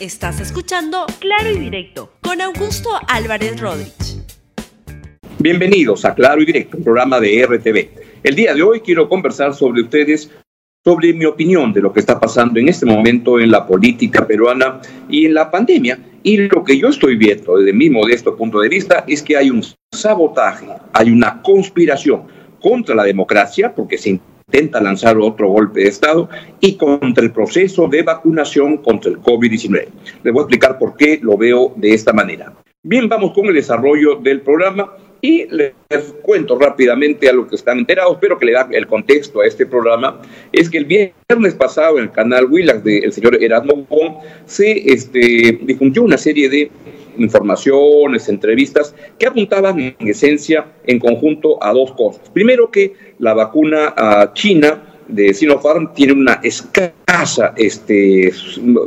Estás escuchando Claro y Directo con Augusto Álvarez Rodríguez. Bienvenidos a Claro y Directo, un programa de RTV. El día de hoy quiero conversar sobre ustedes, sobre mi opinión de lo que está pasando en este momento en la política peruana y en la pandemia. Y lo que yo estoy viendo desde mi modesto punto de vista es que hay un sabotaje, hay una conspiración contra la democracia, porque se intenta lanzar otro golpe de Estado y contra el proceso de vacunación contra el COVID-19. Les voy a explicar por qué lo veo de esta manera. Bien, vamos con el desarrollo del programa y les cuento rápidamente a los que están enterados, pero que le da el contexto a este programa, es que el viernes pasado en el canal Willax del señor Erasmo Bon se este, difundió una serie de informaciones, entrevistas, que apuntaban en esencia, en conjunto, a dos cosas. Primero, que la vacuna ah, china de Sinopharm tiene una escasa este,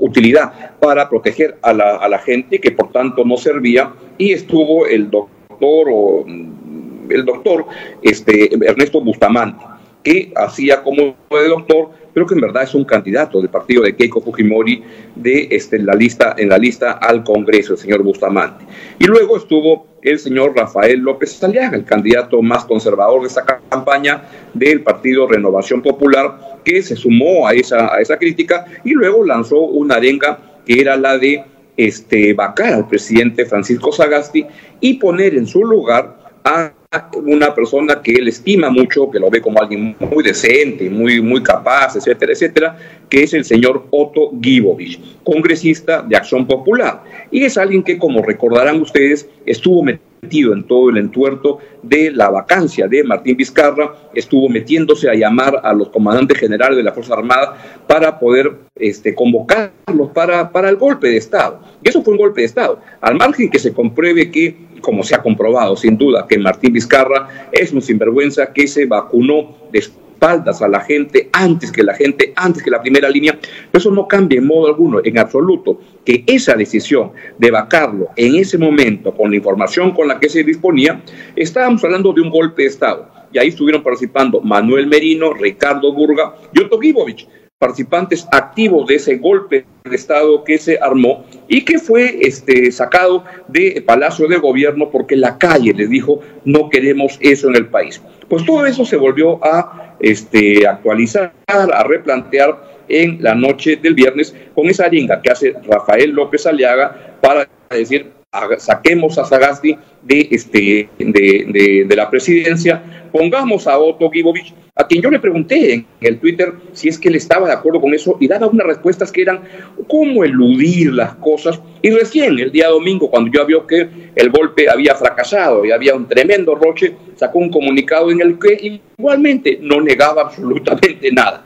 utilidad para proteger a la, a la gente, que por tanto no servía, y estuvo el doctor o mm, el doctor este, Ernesto Bustamante, que hacía como de doctor creo que en verdad es un candidato del partido de Keiko Fujimori de este, la lista, en la lista al Congreso, el señor Bustamante. Y luego estuvo el señor Rafael López Aliaga, el candidato más conservador de esta campaña del partido Renovación Popular, que se sumó a esa, a esa crítica y luego lanzó una arenga que era la de este, vacar al presidente Francisco Sagasti y poner en su lugar a una persona que él estima mucho, que lo ve como alguien muy decente, muy, muy capaz, etcétera, etcétera, que es el señor Otto Gibovich, congresista de Acción Popular. Y es alguien que, como recordarán ustedes, estuvo metido en todo el entuerto de la vacancia de Martín Vizcarra, estuvo metiéndose a llamar a los comandantes generales de la Fuerza Armada para poder este, convocarlos para, para el golpe de Estado. Y eso fue un golpe de Estado, al margen que se compruebe que como se ha comprobado sin duda que Martín Vizcarra es un sinvergüenza que se vacunó de espaldas a la gente antes que la gente, antes que la primera línea, eso no cambia en modo alguno, en absoluto, que esa decisión de vacarlo en ese momento con la información con la que se disponía, estábamos hablando de un golpe de Estado. Y ahí estuvieron participando Manuel Merino, Ricardo Burga y Otto Gibovich participantes activos de ese golpe de Estado que se armó y que fue este, sacado de Palacio de Gobierno porque la calle les dijo no queremos eso en el país. Pues todo eso se volvió a este, actualizar, a replantear en la noche del viernes con esa arenga que hace Rafael López Aliaga para decir saquemos a Sagasti de, este, de, de, la presidencia, pongamos a Otto Gibovich, a quien yo le pregunté en el Twitter si es que él estaba de acuerdo con eso y daba unas respuestas que eran cómo eludir las cosas. Y recién, el día domingo, cuando yo vio que el golpe había fracasado y había un tremendo roche, sacó un comunicado en el que igualmente no negaba absolutamente nada.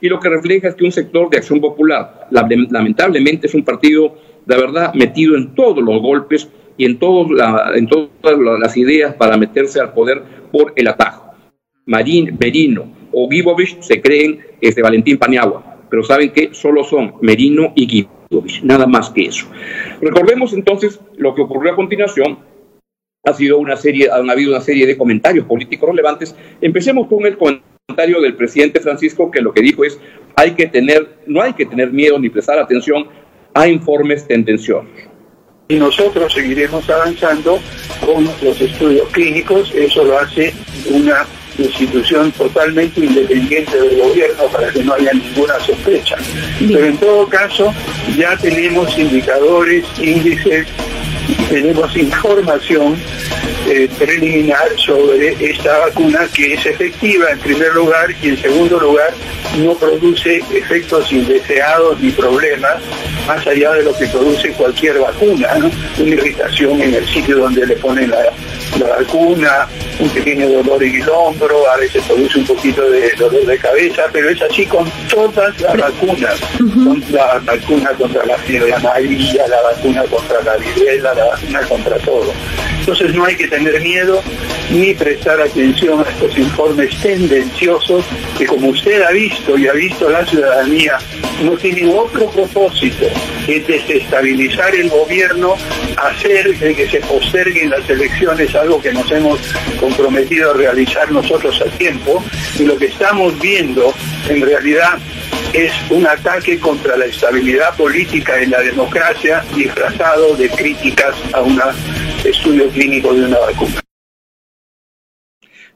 Y lo que refleja es que un sector de acción popular, lamentablemente, es un partido de verdad metido en todos los golpes y en, en todas las ideas para meterse al poder por el atajo. Marín, Merino o Gibovich se creen este Valentín Paniagua, pero saben que solo son Merino y Gibovich, nada más que eso. Recordemos entonces lo que ocurrió a continuación. Ha sido una serie, han habido una serie de comentarios políticos relevantes. Empecemos con el comentario del presidente Francisco, que lo que dijo es hay que tener, no hay que tener miedo ni prestar atención a informes tendenciosos. Y nosotros seguiremos avanzando con los estudios clínicos, eso lo hace una institución totalmente independiente del gobierno para que no haya ninguna sospecha. Pero en todo caso, ya tenemos indicadores, índices, tenemos información eh, preliminar sobre esta vacuna que es efectiva en primer lugar y en segundo lugar no produce efectos indeseados ni problemas más allá de lo que produce cualquier vacuna, una irritación en el sitio donde le ponen la, vacuna, un pequeño dolor en el hombro, a veces produce un poquito de dolor de cabeza, pero es así con todas las vacunas, la vacuna contra la fiebre amarilla, la vacuna contra la viruela, la vacuna contra todo. Entonces no hay que tener miedo ni prestar atención a estos informes tendenciosos que como usted ha visto y ha visto la ciudadanía, no tienen otro propósito que desestabilizar el gobierno, hacer que se posterguen las elecciones, algo que nos hemos comprometido a realizar nosotros a tiempo, y lo que estamos viendo en realidad es un ataque contra la estabilidad política y la democracia disfrazado de críticas a un estudio clínico de una vacuna.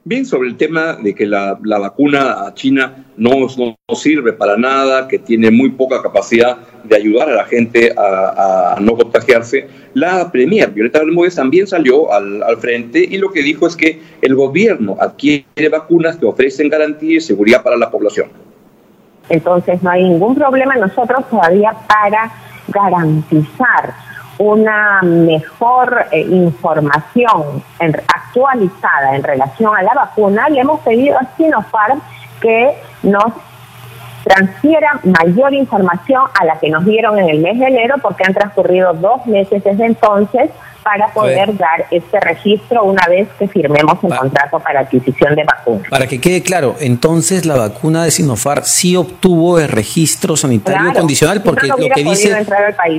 Bien, sobre el tema de que la, vacuna a China no, no, sirve para nada, que tiene muy poca capacidad de ayudar a la gente a, no contagiarse, la Premier Violeta Bermúdez también salió al, al, frente y lo que dijo es que el gobierno adquiere vacunas que ofrecen garantía y seguridad para la población. Entonces no hay ningún problema nosotros todavía para garantizar una mejor eh, información actualizada en relación a la vacuna, le hemos pedido a Sinopharm que nos transfiera mayor información a la que nos dieron en el mes de enero, porque han transcurrido dos meses desde entonces para poder dar este registro una vez que firmemos el contrato para adquisición de vacunas. Para que quede claro, entonces la vacuna de Sinopharm sí obtuvo el registro sanitario condicional porque lo que dice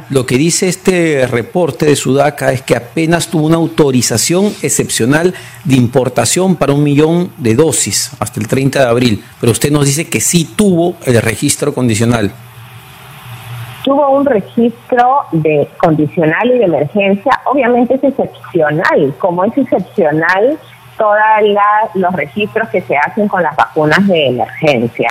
lo que dice este reporte de Sudaca es que apenas tuvo una autorización excepcional de importación para un millón de dosis hasta el 30 de abril, pero usted nos dice que sí tuvo el registro condicional. Tuvo un registro de condicional y de emergencia, obviamente es excepcional, como es excepcional todos los registros que se hacen con las vacunas de emergencia.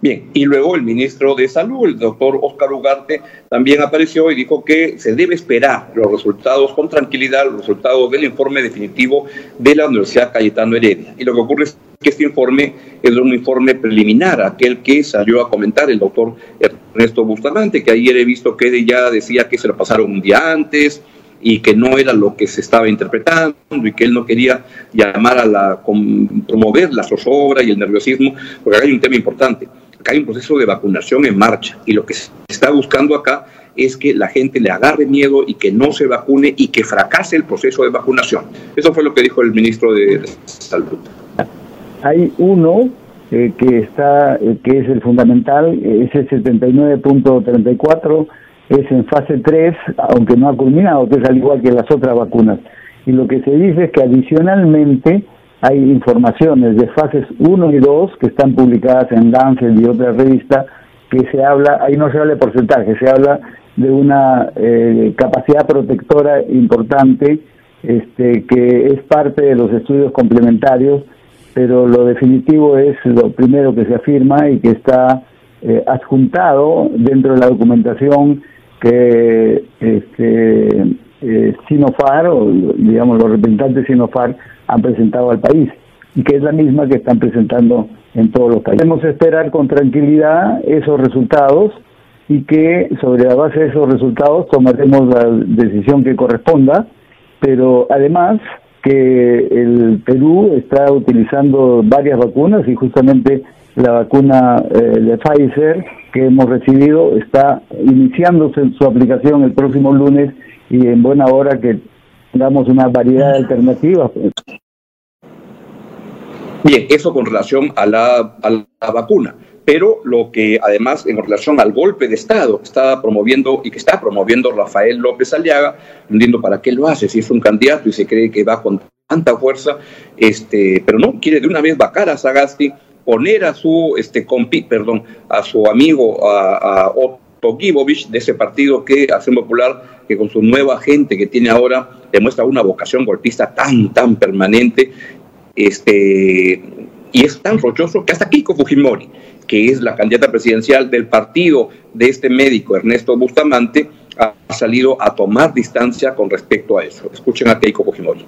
Bien, y luego el ministro de Salud, el doctor Oscar Ugarte, también apareció y dijo que se debe esperar los resultados con tranquilidad, los resultados del informe definitivo de la Universidad Cayetano Heredia. Y lo que ocurre es que este informe es un informe preliminar, aquel que salió a comentar el doctor Ernesto Bustamante, que ayer he visto que ya decía que se lo pasaron un día antes y que no era lo que se estaba interpretando y que él no quería llamar a la promover la zozobra y el nerviosismo, porque acá hay un tema importante. Acá hay un proceso de vacunación en marcha y lo que se está buscando acá es que la gente le agarre miedo y que no se vacune y que fracase el proceso de vacunación. Eso fue lo que dijo el ministro de Salud hay uno eh, que está eh, que es el fundamental, es el 79.34, es en fase 3, aunque no ha culminado, que es al igual que las otras vacunas. Y lo que se dice es que adicionalmente hay informaciones de fases 1 y 2 que están publicadas en Lancet y otra revista que se habla, ahí no se habla de porcentaje, se habla de una eh, capacidad protectora importante este, que es parte de los estudios complementarios pero lo definitivo es lo primero que se afirma y que está eh, adjuntado dentro de la documentación que este, eh, Sinofar, o digamos los representantes de Sinofar, han presentado al país y que es la misma que están presentando en todos los países. Debemos esperar con tranquilidad esos resultados y que sobre la base de esos resultados tomaremos la decisión que corresponda, pero además que el Perú está utilizando varias vacunas y justamente la vacuna eh, de Pfizer que hemos recibido está iniciándose su aplicación el próximo lunes y en buena hora que tengamos una variedad de alternativas. Bien, eso con relación a la, a la vacuna pero lo que además en relación al golpe de Estado que está promoviendo y que está promoviendo Rafael López Aliaga, no para qué lo hace, si es un candidato y se cree que va con tanta fuerza, este, pero no, quiere de una vez vacar a Sagasti, poner a su este compi, perdón, a su amigo a, a Otto Gibovich de ese partido que hace Popular, que con su nueva gente que tiene ahora demuestra una vocación golpista tan, tan permanente, este, y es tan rochoso que hasta Kiko Fujimori que es la candidata presidencial del partido de este médico, Ernesto Bustamante, ha salido a tomar distancia con respecto a eso. Escuchen a Keiko Fujimori.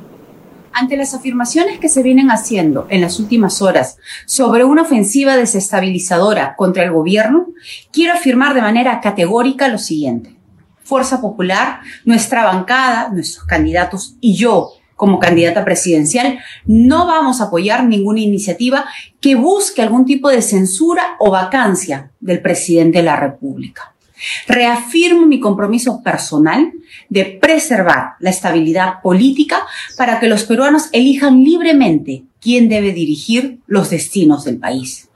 Ante las afirmaciones que se vienen haciendo en las últimas horas sobre una ofensiva desestabilizadora contra el gobierno, quiero afirmar de manera categórica lo siguiente. Fuerza Popular, nuestra bancada, nuestros candidatos y yo como candidata presidencial, no vamos a apoyar ninguna iniciativa que busque algún tipo de censura o vacancia del presidente de la República. Reafirmo mi compromiso personal de preservar la estabilidad política para que los peruanos elijan libremente quién debe dirigir los destinos del país.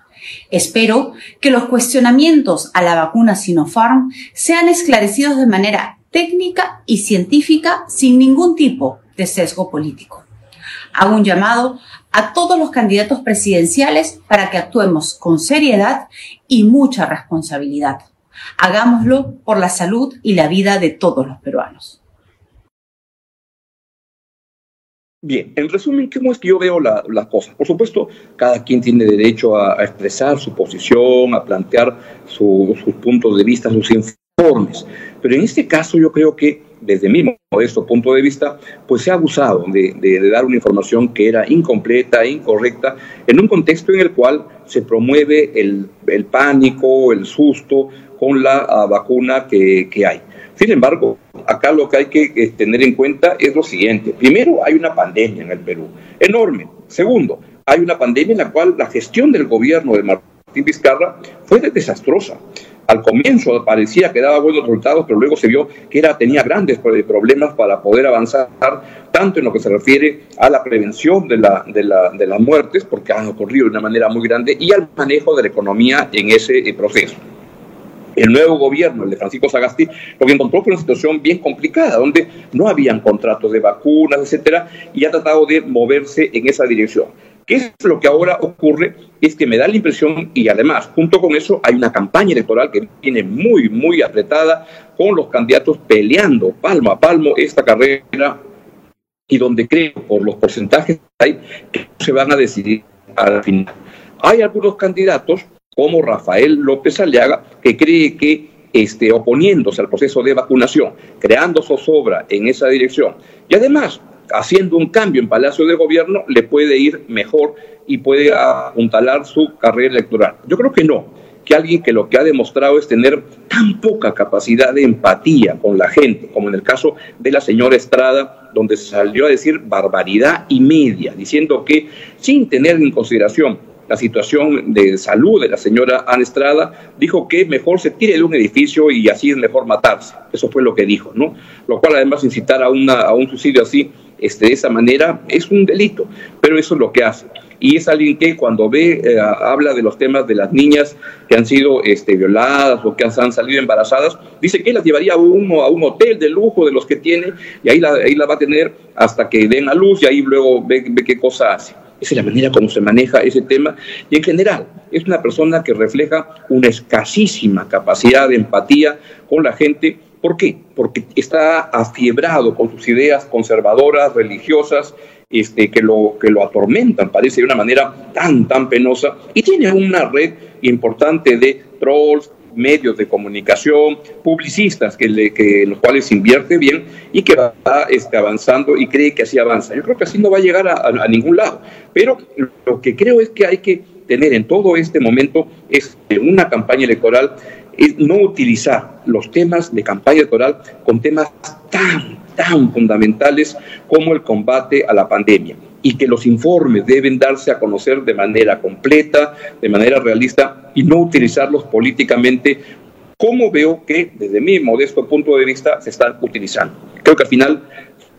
Espero que los cuestionamientos a la vacuna Sinopharm sean esclarecidos de manera técnica y científica sin ningún tipo de sesgo político. Hago un llamado a todos los candidatos presidenciales para que actuemos con seriedad y mucha responsabilidad. Hagámoslo por la salud y la vida de todos los peruanos. Bien, en resumen, ¿cómo es que yo veo las cosas? Por supuesto, cada quien tiene derecho a, expresar su posición, a plantear sus puntos de vista, sus informes. Pero en este caso yo creo que, desde mi modesto punto de vista, pues se ha abusado de, dar una información que era incompleta, incorrecta, en un contexto en el cual se promueve el, pánico, el susto con la ah, vacuna que hay. Sin embargo, acá lo que hay que eh, tener en cuenta es lo siguiente. Primero, hay una pandemia en el Perú, enorme. Segundo, hay una pandemia en la cual la gestión del gobierno de Martín Vizcarra fue desastrosa. Al comienzo parecía que daba buenos resultados, pero luego se vio que era, tenía grandes problemas para poder avanzar, tanto en lo que se refiere a la prevención de, la, de, la, de las muertes, porque han ocurrido de una manera muy grande, y al manejo de la economía en ese eh, proceso el nuevo gobierno, el de Francisco Sagasti, lo que encontró fue una situación bien complicada, donde no habían contratos de vacunas, etcétera, y ha tratado de moverse en esa dirección. ¿Qué es lo que ahora ocurre? Es que me da la impresión, y además, junto con eso, hay una campaña electoral que viene muy, muy apretada, con los candidatos peleando palmo a palmo esta carrera, y donde creo, por los porcentajes hay, que se van a decidir al final. Hay algunos candidatos como Rafael López Aliaga, que cree que este, oponiéndose al proceso de vacunación, creando zozobra en esa dirección y además haciendo un cambio en Palacio de Gobierno, le puede ir mejor y puede apuntalar su carrera electoral. Yo creo que no, que alguien que lo que ha demostrado es tener tan poca capacidad de empatía con la gente, como en el caso de la señora Estrada, donde salió a decir barbaridad y media, diciendo que sin tener en consideración la situación de salud de la señora Ana Estrada, dijo que mejor se tire de un edificio y así es mejor matarse. Eso fue lo que dijo, ¿no? Lo cual además incitar a, una, a un suicidio así, este, de esa manera, es un delito, pero eso es lo que hace y es alguien que cuando ve, eh, habla de los temas de las niñas que han sido este, violadas o que han, salido embarazadas, dice que las llevaría a un, a un hotel de lujo de los que tiene y ahí la, ahí la va a tener hasta que den a luz y ahí luego ve, ve qué cosa hace. Esa es la manera como se maneja ese tema. Y en general, es una persona que refleja una escasísima capacidad de empatía con la gente. ¿Por qué? Porque está afiebrado con sus ideas conservadoras, religiosas, este, que, lo, que lo atormentan, parece de una manera tan, tan penosa, y tiene una red importante de trolls, medios de comunicación, publicistas que, le, que los cuales invierte bien y que va este, avanzando y cree que así avanza. Yo creo que así no va a llegar a, ningún lado, pero lo que creo es que hay que tener en todo este momento es una campaña electoral es no utilizar los temas de campaña electoral con temas tan, tan fundamentales como el combate a la pandemia y que los informes deben darse a conocer de manera completa, de manera realista y no utilizarlos políticamente como veo que desde mi modesto punto de vista se están utilizando. Creo que al final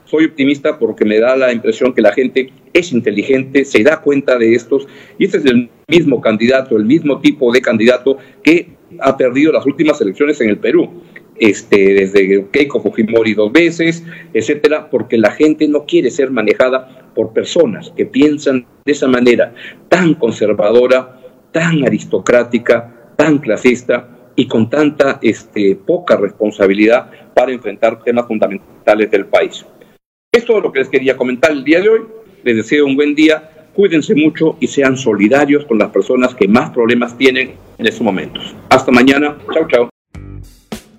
soy optimista porque me da la impresión que la gente es inteligente, se da cuenta de estos y este es el mismo candidato, el mismo tipo de candidato que ha perdido las últimas elecciones en el Perú este, desde Keiko Fujimori dos veces, etcétera, porque la gente no quiere ser manejada por personas que piensan de esa manera tan conservadora, tan aristocrática, tan clasista y con tanta este, poca responsabilidad para enfrentar temas fundamentales del país. Esto es lo que les quería comentar el día de hoy. Les deseo un buen día, cuídense mucho y sean solidarios con las personas que más problemas tienen en estos momentos. Hasta mañana. Chao, chao.